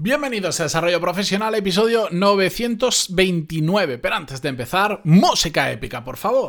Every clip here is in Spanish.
Bienvenidos a Desarrollo Profesional, episodio 929. Pero antes de empezar, música épica, por favor.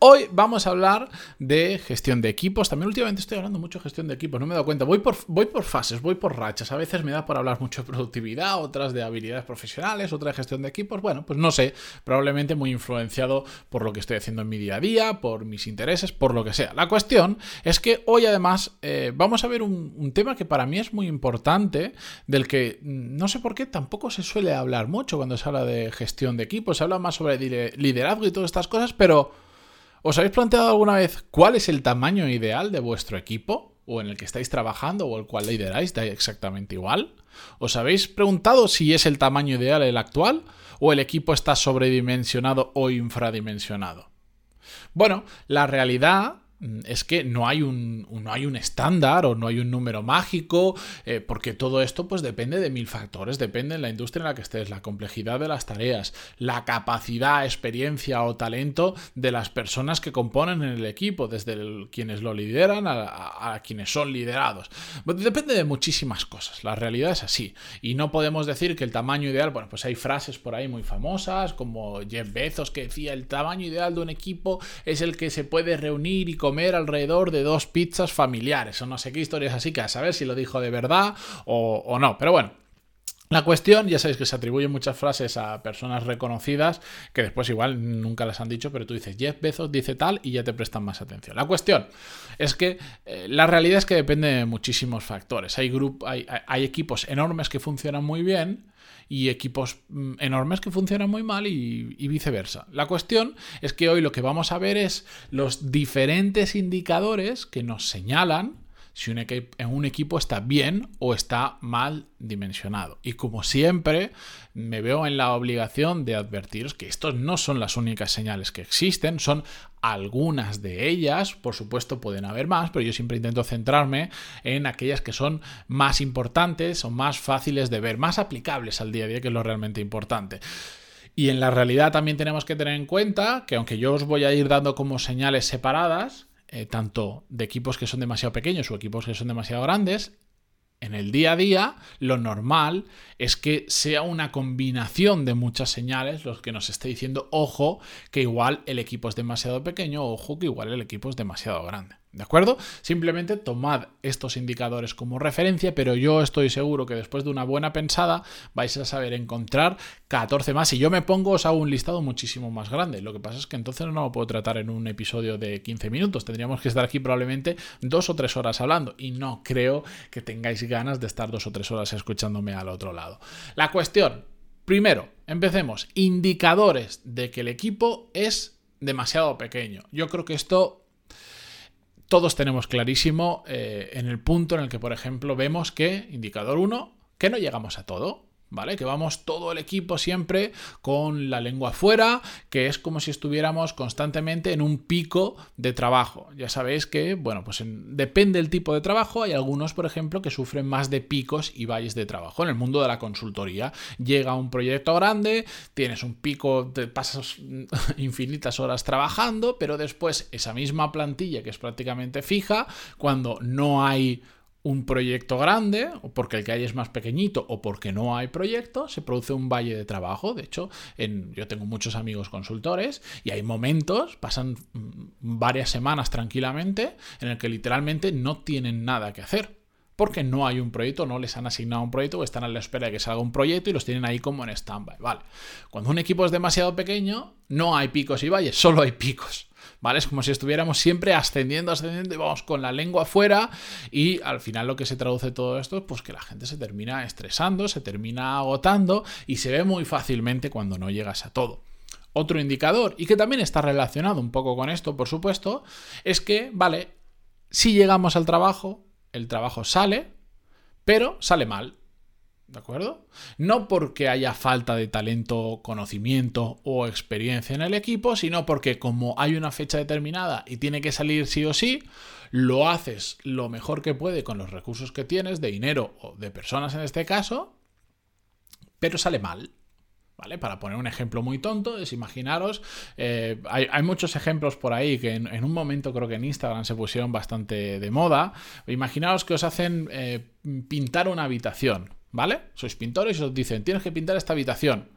Hoy vamos a hablar de gestión de equipos. También últimamente estoy hablando mucho de gestión de equipos, no me he dado cuenta. Voy por, fases, voy por rachas. A veces me da por hablar mucho de productividad, otras de habilidades profesionales, otra de gestión de equipos. Bueno, pues no sé, probablemente muy influenciado por lo que estoy haciendo en mi día a día, por mis intereses, por lo que sea. La cuestión es que hoy además eh, vamos a ver un, un tema que para mí es muy importante, del que mm, no sé por qué tampoco se suele hablar mucho cuando se habla de gestión de equipos. Se habla más sobre liderazgo y todas estas cosas, pero... ¿Os habéis planteado alguna vez cuál es el tamaño ideal de vuestro equipo? ¿O en el que estáis trabajando o el cual lideráis? ¿Da exactamente igual? ¿Os habéis preguntado si es el tamaño ideal el actual? ¿O el equipo está sobredimensionado o infradimensionado? Bueno, la realidad es que no hay un, no hay un estándar o no hay un número mágico, eh, porque todo esto pues depende de mil factores, depende de la industria en la que estés, la complejidad de las tareas, la capacidad, experiencia o talento de las personas que componen el equipo, desde quienes lo lideran a, a, quienes son liderados. Depende de muchísimas cosas, la realidad es así. Y no podemos decir que el tamaño ideal, bueno, pues hay frases por ahí muy famosas, como Jeff Bezos que decía, el tamaño ideal de un equipo es el que se puede reunir y comer alrededor de dos pizzas familiares o no sé qué historias así que a saber si lo dijo de verdad o, no. Pero bueno, la cuestión, ya sabéis que se atribuyen muchas frases a personas reconocidas que después igual nunca las han dicho, pero tú dices Jeff Bezos dice tal y ya te prestan más atención. La cuestión es que eh, la realidad es que depende de muchísimos factores. Hay, hay, equipos enormes que funcionan muy bien y equipos mm, enormes que funcionan muy mal y, viceversa. La cuestión es que hoy lo que vamos a ver es los diferentes indicadores que nos señalan si un, un equipo está bien o está mal dimensionado. Y como siempre, me veo en la obligación de advertiros que estos no son las únicas señales que existen, son algunas de ellas, por supuesto pueden haber más, pero yo siempre intento centrarme en aquellas que son más importantes o más fáciles de ver, más aplicables al día a día, que es lo realmente importante. Y en la realidad también tenemos que tener en cuenta que aunque yo os voy a ir dando como señales separadas, eh, tanto de equipos que son demasiado pequeños o equipos que son demasiado grandes, en el día a día, lo normal es que sea una combinación de muchas señales los que nos esté diciendo, ojo, que igual el equipo es demasiado pequeño, ojo, que igual el equipo es demasiado grande. ¿De acuerdo? Simplemente tomad estos indicadores como referencia, pero yo estoy seguro que después de una buena pensada vais a saber encontrar 14 más. Si yo me pongo, os hago un listado muchísimo más grande. Lo que pasa es que entonces no lo puedo tratar en un episodio de 15 minutos. Tendríamos que estar aquí probablemente dos o tres horas hablando. Y no creo que tengáis ganas de estar dos o tres horas escuchándome al otro lado. La cuestión, primero, empecemos. Indicadores de que el equipo es demasiado pequeño. Yo creo que esto todos tenemos clarísimo eh, en el punto en el que, por ejemplo, vemos que, indicador 1, que no llegamos a todo. ¿Vale? Que vamos todo el equipo siempre con la lengua fuera, que es como si estuviéramos constantemente en un pico de trabajo. Ya sabéis que, bueno, pues depende del tipo de trabajo, hay algunos, por ejemplo, que sufren más de picos y valles de trabajo. En el mundo de la consultoría llega un proyecto grande, tienes un pico, te pasas infinitas horas trabajando, pero después esa misma plantilla que es prácticamente fija, cuando no hay un proyecto grande, o porque el que hay es más pequeñito, o porque no hay proyecto, se produce un valle de trabajo. De hecho, en, yo tengo muchos amigos consultores y hay momentos, pasan mm, varias semanas tranquilamente, en el que literalmente no tienen nada que hacer. Porque no hay un proyecto, no les han asignado un proyecto o están a la espera de que salga un proyecto y los tienen ahí como en stand-by. Vale. Cuando un equipo es demasiado pequeño, no hay picos y valles, solo hay picos. ¿Vale? Es como si estuviéramos siempre ascendiendo, ascendiendo y vamos con la lengua afuera y al final lo que se traduce todo esto es pues que la gente se termina estresando, se termina agotando y se ve muy fácilmente cuando no llegas a todo. Otro indicador, y que también está relacionado un poco con esto, por supuesto, es que, vale, si llegamos al trabajo, el trabajo sale, pero sale mal. ¿De acuerdo? No porque haya falta de talento, conocimiento o experiencia en el equipo, sino porque como hay una fecha determinada y tiene que salir sí o sí, lo haces lo mejor que puede con los recursos que tienes, de dinero o de personas en este caso, pero sale mal. ¿Vale? Para poner un ejemplo muy tonto, es imaginaros, eh, hay, muchos ejemplos por ahí que en, un momento creo que en Instagram se pusieron bastante de moda. Imaginaos que os hacen eh, pintar una habitación, ¿vale? Sois pintores y os dicen, tienes que pintar esta habitación.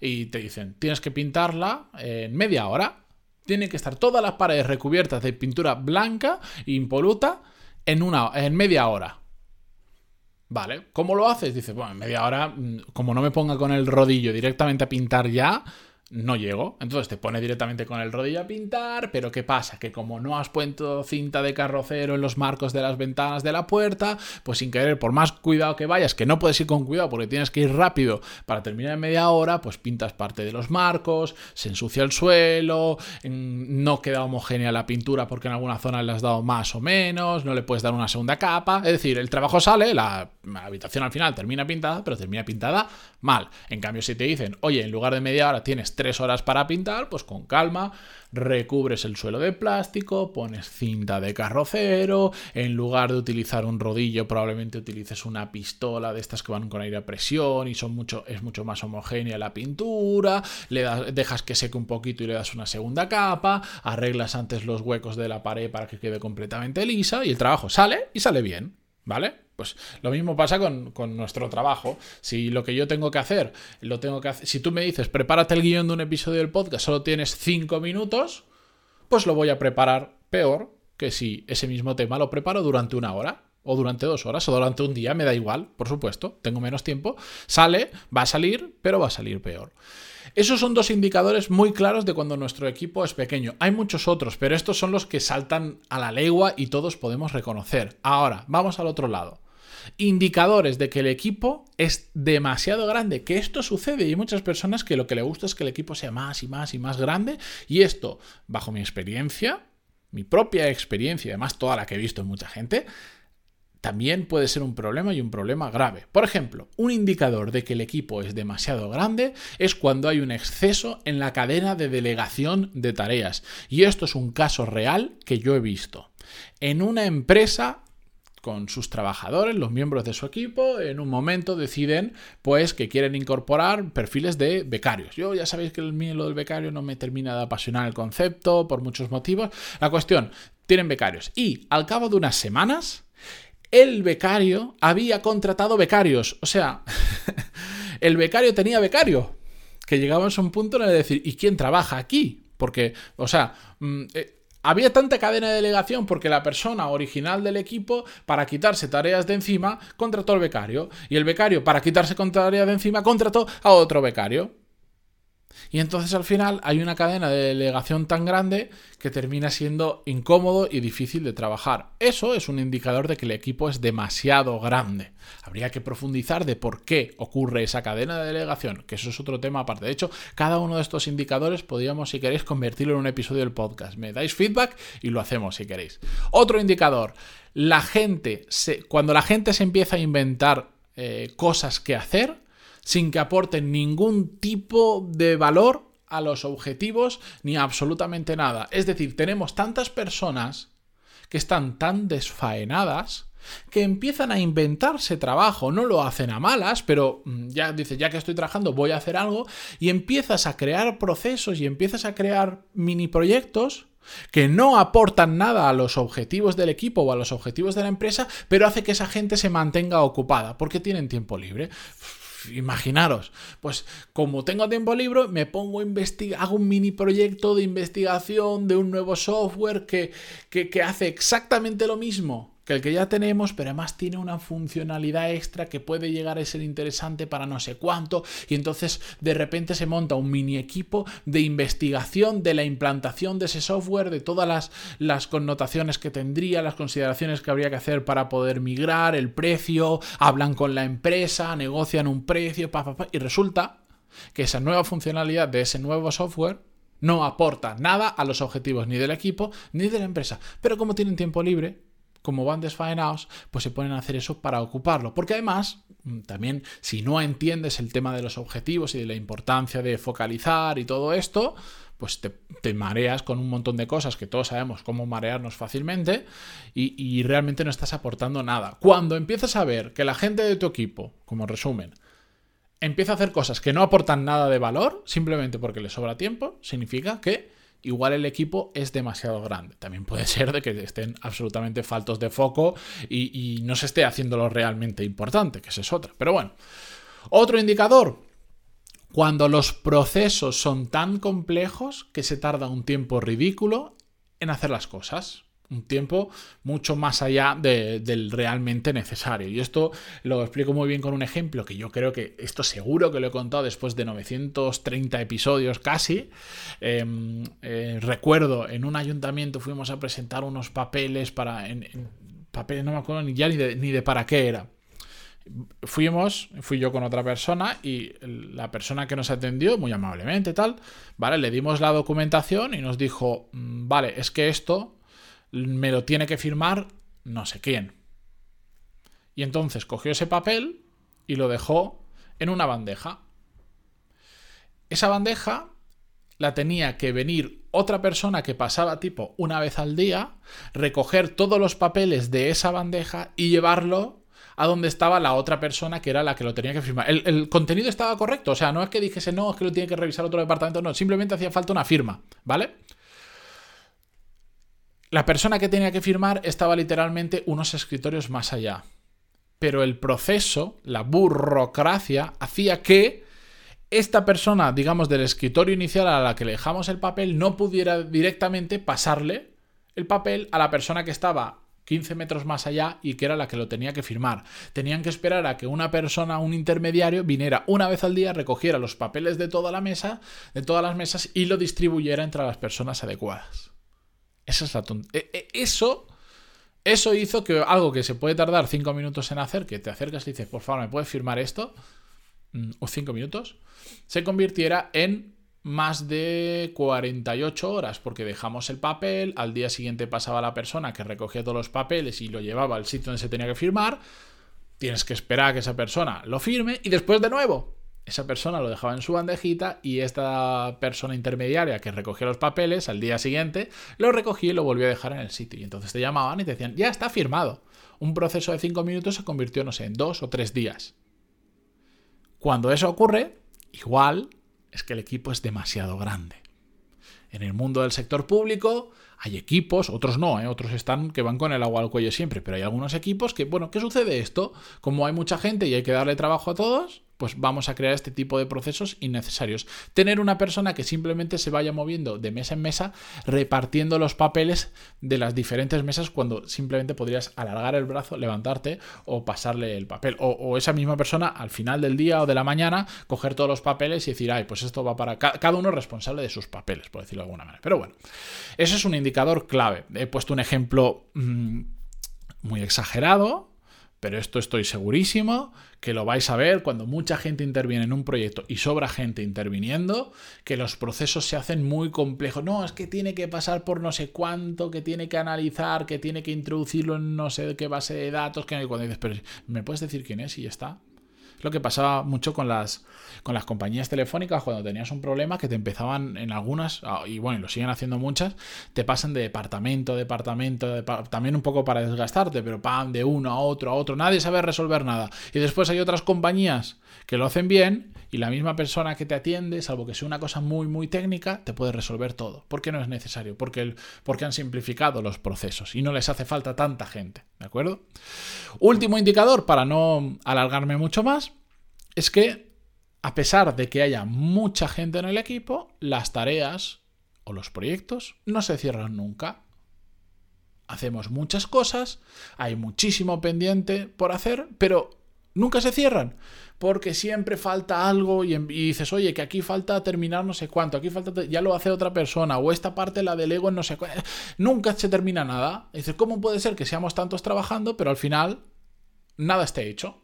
Y te dicen, tienes que pintarla en media hora. Tienen que estar todas las paredes recubiertas de pintura blanca impoluta en, una, en media hora. Vale, ¿cómo lo haces? Dice, bueno, en media hora, mm, como no me ponga con el rodillo directamente a pintar ya, no llego. Entonces te pone directamente con el rodillo a pintar, pero ¿qué pasa? Que como no has puesto cinta de carrocero en los marcos de las ventanas de la puerta, pues sin querer, por más cuidado que vayas, que no puedes ir con cuidado porque tienes que ir rápido para terminar en media hora, pues pintas parte de los marcos, se ensucia el suelo, no queda homogénea la pintura porque en alguna zona le has dado más o menos, no le puedes dar una segunda capa. Es decir, el trabajo sale, la habitación al final termina pintada, pero termina pintada mal. En cambio, si te dicen, oye, en lugar de media hora tienes tres horas para pintar, pues con calma, recubres el suelo de plástico, pones cinta de carrocero, en lugar de utilizar un rodillo, probablemente utilices una pistola de estas que van con aire a presión y son mucho, es mucho más homogénea la pintura, le das, dejas que seque un poquito y le das una segunda capa, arreglas antes los huecos de la pared para que quede completamente lisa y el trabajo sale y sale bien, ¿vale? Pues lo mismo pasa con, nuestro trabajo. Si lo que yo tengo que hacer, lo tengo que hacer. Si tú me dices, prepárate el guion de un episodio del podcast, solo tienes cinco minutos, pues lo voy a preparar peor que si ese mismo tema lo preparo durante una hora. O durante dos horas, o durante un día, me da igual, por supuesto, tengo menos tiempo. Sale, va a salir, pero va a salir peor. Esos son dos indicadores muy claros de cuando nuestro equipo es pequeño. Hay muchos otros, pero estos son los que saltan a la legua y todos podemos reconocer. Ahora, vamos al otro lado indicadores de que el equipo es demasiado grande, que esto sucede y hay muchas personas que lo que le gusta es que el equipo sea más y más y más grande y esto, bajo mi experiencia, mi propia experiencia, además toda la que he visto en mucha gente, también puede ser un problema y un problema grave. Por ejemplo, un indicador de que el equipo es demasiado grande es cuando hay un exceso en la cadena de delegación de tareas. Y esto es un caso real que yo he visto. En una empresa con sus trabajadores, los miembros de su equipo, en un momento deciden pues que quieren incorporar perfiles de becarios. Yo ya sabéis que el mío lo del becario no me termina de apasionar el concepto por muchos motivos. La cuestión, tienen becarios y al cabo de unas semanas el becario había contratado becarios, o sea, el becario tenía becario, que llegamos a un punto de decir, ¿y quién trabaja aquí? Porque, o sea, mm, eh, había tanta cadena de delegación porque la persona original del equipo, para quitarse tareas de encima, contrató al becario. Y el becario, para quitarse tareas de encima, contrató a otro becario. Y entonces al final hay una cadena de delegación tan grande que termina siendo incómodo y difícil de trabajar. Eso es un indicador de que el equipo es demasiado grande. Habría que profundizar de por qué ocurre esa cadena de delegación, que eso es otro tema aparte. De hecho, cada uno de estos indicadores podríamos, si queréis, convertirlo en un episodio del podcast. Me dais feedback y lo hacemos si queréis. Otro indicador, la gente, se, cuando la gente se empieza a inventar eh, cosas que hacer, sin que aporten ningún tipo de valor a los objetivos ni absolutamente nada. Es decir, tenemos tantas personas que están tan desfaenadas que empiezan a inventarse trabajo, no lo hacen a malas, pero mm, ya dice, ya que estoy trabajando, voy a hacer algo, y empiezas a crear procesos y empiezas a crear mini proyectos que no aportan nada a los objetivos del equipo o a los objetivos de la empresa, pero hace que esa gente se mantenga ocupada porque tienen tiempo libre imaginaros, pues como tengo tiempo libre, me pongo a investigar, hago un mini proyecto de investigación de un nuevo software que, que, que hace exactamente lo mismo que el que ya tenemos, pero además tiene una funcionalidad extra que puede llegar a ser interesante para no sé cuánto, y entonces de repente se monta un mini equipo de investigación de la implantación de ese software, de todas las, las connotaciones que tendría, las consideraciones que habría que hacer para poder migrar, el precio, hablan con la empresa, negocian un precio, y resulta que esa nueva funcionalidad de ese nuevo software no aporta nada a los objetivos ni del equipo ni de la empresa. Pero como tienen tiempo libre, como van desfaenados, pues se ponen a hacer eso para ocuparlo. Porque además, mm, también si no entiendes el tema de los objetivos y de la importancia de focalizar y todo esto, pues te, mareas con un montón de cosas que todos sabemos cómo marearnos fácilmente y, y, realmente no estás aportando nada. Cuando empiezas a ver que la gente de tu equipo, como resumen, empieza a hacer cosas que no aportan nada de valor, simplemente porque le sobra tiempo, significa que igual el equipo es demasiado grande. También puede ser de que estén absolutamente faltos de foco y, no se esté haciendo lo realmente importante, que esa es otra. Pero bueno, otro indicador, cuando los procesos son tan complejos que se tarda un tiempo ridículo en hacer las cosas un tiempo mucho más allá del realmente necesario. Y esto lo explico muy bien con un ejemplo que yo creo que esto seguro que lo he contado después de 930 episodios casi. Em, eh, recuerdo, en un ayuntamiento fuimos a presentar unos papeles para... Papeles, no me acuerdo ni ya ni de, ni de para qué era. Fuimos, fui yo con otra persona y la persona que nos atendió, muy amablemente tal, ¿vale? Le dimos la documentación y nos dijo, mm, vale, es que esto me lo tiene que firmar no sé quién. Y entonces cogió ese papel y lo dejó en una bandeja. Esa bandeja la tenía que venir otra persona que pasaba tipo una vez al día, recoger todos los papeles de esa bandeja y llevarlo a donde estaba la otra persona que era la que lo tenía que firmar. El, contenido estaba correcto, o sea, no es que dijese, no, es que lo tiene que revisar otro departamento, no, simplemente hacía falta una firma, ¿vale? La persona que tenía que firmar estaba literalmente unos escritorios más allá. Pero el proceso, la burocracia, hacía que esta persona, digamos, del escritorio inicial a la que le dejamos el papel, no pudiera directamente pasarle el papel a la persona que estaba 15 metros más allá y que era la que lo tenía que firmar. Tenían que esperar a que una persona, un intermediario, viniera una vez al día, recogiera los papeles de toda la mesa, de todas las mesas y lo distribuyera entre las personas adecuadas. Esa es la e, e, Eso, eso hizo que algo que se puede tardar cinco minutos en hacer, que te acercas y dices, por favor, ¿me puedes firmar esto? Mm, o cinco minutos, se convirtiera en más de 48 horas, porque dejamos el papel, al día siguiente pasaba la persona que recogía todos los papeles y lo llevaba al sitio donde se tenía que firmar, tienes que esperar a que esa persona lo firme y después de nuevo esa persona lo dejaba en su bandejita y esta persona intermediaria que recogía los papeles al día siguiente lo recogía y lo volvió a dejar en el sitio. Y entonces te llamaban y te decían, ya está firmado. Un proceso de cinco minutos se convirtió, no sé, en dos o tres días. Cuando eso ocurre, igual es que el equipo es demasiado grande. En el mundo del sector público hay equipos, otros no, ¿eh? otros están que van con el agua al cuello siempre, pero hay algunos equipos que, bueno, ¿qué sucede esto? Como hay mucha gente y hay que darle trabajo a todos, pues vamos a crear este tipo de procesos innecesarios. Tener una persona que simplemente se vaya moviendo de mesa en mesa, repartiendo los papeles de las diferentes mesas cuando simplemente podrías alargar el brazo, levantarte o pasarle el papel. O, esa misma persona al final del día o de la mañana coger todos los papeles y decir, ay, pues esto va para cada uno es responsable de sus papeles, por decirlo de alguna manera. Pero bueno, eso es un indicador clave. He puesto un ejemplo mm, muy exagerado, pero esto estoy segurísimo que lo vais a ver cuando mucha gente interviene en un proyecto y sobra gente interviniendo, que los procesos se hacen muy complejos. No, es que tiene que pasar por no sé cuánto, que tiene que analizar, que tiene que introducirlo en no sé qué base de datos, que cuando dices, pero ¿me puedes decir quién es? Y ya está lo que pasaba mucho con las, con las compañías telefónicas cuando tenías un problema que te empezaban en algunas, ah, y bueno, lo siguen haciendo muchas, te pasan de departamento a departamento, también un poco para desgastarte, pero pam, de uno a otro a otro, nadie sabe resolver nada. Y después hay otras compañías que lo hacen bien y la misma persona que te atiende, salvo que sea una cosa muy, muy técnica, te puede resolver todo. ¿Por qué no es necesario? Porque, porque han simplificado los procesos y no les hace falta tanta gente. ¿De acuerdo? Último indicador, para no alargarme mucho más, es que a pesar de que haya mucha gente en el equipo, las tareas o los proyectos no se cierran nunca. Hacemos muchas cosas, hay muchísimo pendiente por hacer, pero nunca se cierran porque siempre falta algo y, dices, oye, que aquí falta terminar no sé cuánto, aquí falta, ya lo hace otra persona, o esta parte la delego en no sé cuánto. Nunca se termina nada. dices, ¿cómo puede ser que seamos tantos trabajando, pero al final nada esté hecho?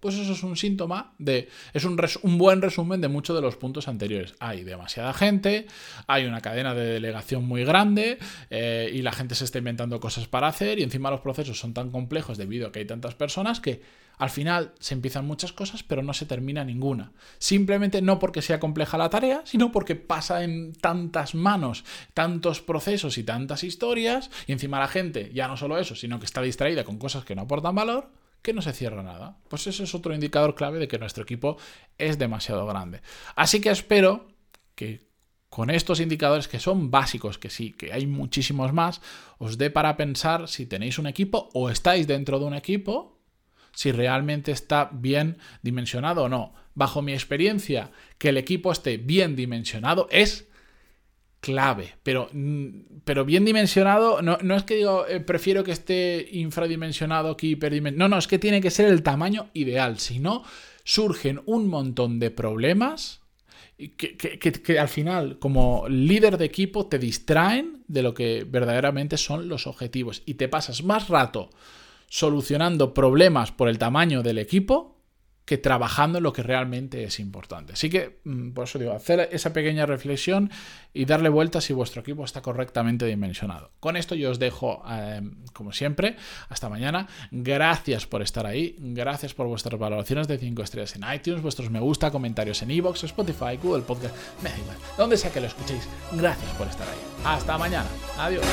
pues eso es un síntoma de. Es un, un, buen resumen de muchos de los puntos anteriores. Hay demasiada gente, hay una cadena de delegación muy grande eh, y la gente se está inventando cosas para hacer y encima los procesos son tan complejos debido a que hay tantas personas que al final se empiezan muchas cosas pero no se termina ninguna. Simplemente no porque sea compleja la tarea, sino porque pasa en tantas manos, tantos procesos y tantas historias y encima la gente, ya no solo eso, sino que está distraída con cosas que no aportan valor que no se cierra nada. Pues ese es otro indicador clave de que nuestro equipo es demasiado grande. Así que espero que con estos indicadores que son básicos, que sí, que hay muchísimos más, os dé para pensar si tenéis un equipo o estáis dentro de un equipo, si realmente está bien dimensionado o no. Bajo mi experiencia, que el equipo esté bien dimensionado es clave, pero, mm, pero bien dimensionado, no, es que digo, eh, prefiero que esté infradimensionado que hiperdimensionado, no, no, es que tiene que ser el tamaño ideal, si no, surgen un montón de problemas que, que, al final, como líder de equipo, te distraen de lo que verdaderamente son los objetivos y te pasas más rato solucionando problemas por el tamaño del equipo que trabajando en lo que realmente es importante. Así que, mm, por eso digo, hacer esa pequeña reflexión y darle vuelta si vuestro equipo está correctamente dimensionado. Con esto yo os dejo, em, como siempre, hasta mañana. Gracias por estar ahí, gracias por vuestras valoraciones de 5 estrellas en iTunes, vuestros me gusta, comentarios en iVoox, Spotify, Google Podcast, me donde sea que lo escuchéis. Gracias por estar ahí. Hasta mañana. Adiós.